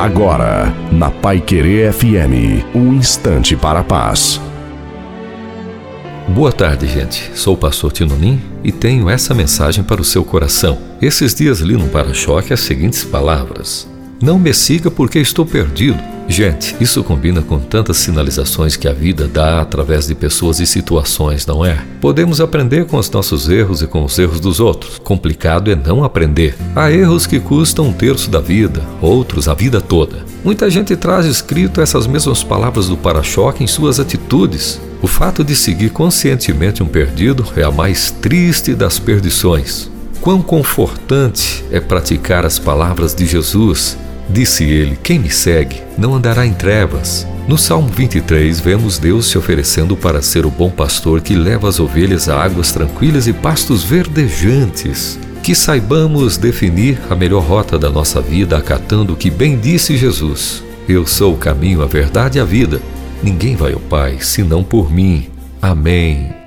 Agora, na Pai Querer FM, um instante para a paz. Boa tarde, gente. Sou o pastor Tinonim e tenho essa mensagem para o seu coração. Esses dias li no para-choque as seguintes palavras: Não me siga porque estou perdido Gente, isso combina com tantas sinalizações que a vida dá através de pessoas e situações, não é? Podemos aprender com os nossos erros e com os erros dos outros. Complicado é não aprender. Há erros que custam um terço da vida, outros a vida toda. Muita gente traz escrito essas mesmas palavras do para-choque em suas atitudes. O fato de seguir conscientemente um perdido é a mais triste das perdições. Quão confortante é praticar as palavras de Jesus Disse ele: Quem me segue não andará em trevas. No Salmo 23, vemos Deus se oferecendo para ser o bom pastor que leva as ovelhas a águas tranquilas e pastos verdejantes. Que saibamos definir a melhor rota da nossa vida acatando o que bem disse Jesus: Eu sou o caminho, a verdade e a vida. Ninguém vai ao Pai senão por mim. Amém